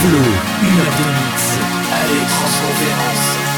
Flo, une heure de mix. Allez, transconférence.